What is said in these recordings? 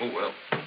Oh, well.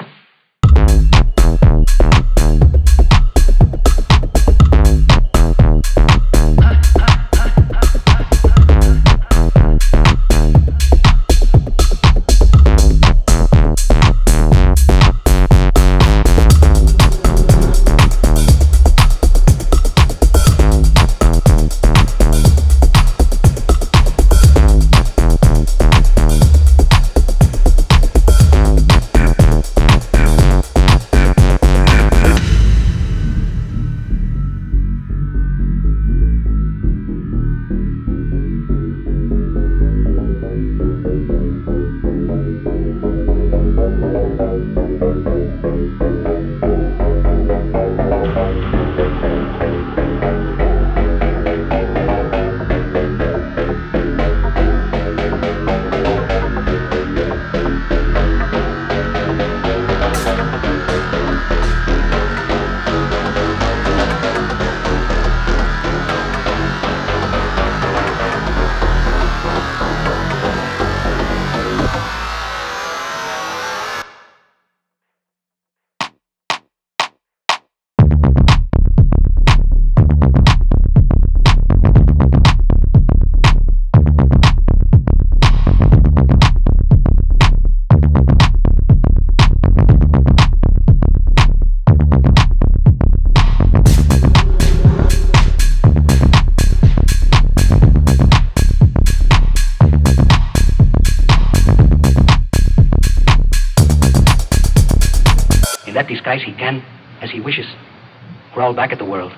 In that disguise, he can, as he wishes, growl back at the world.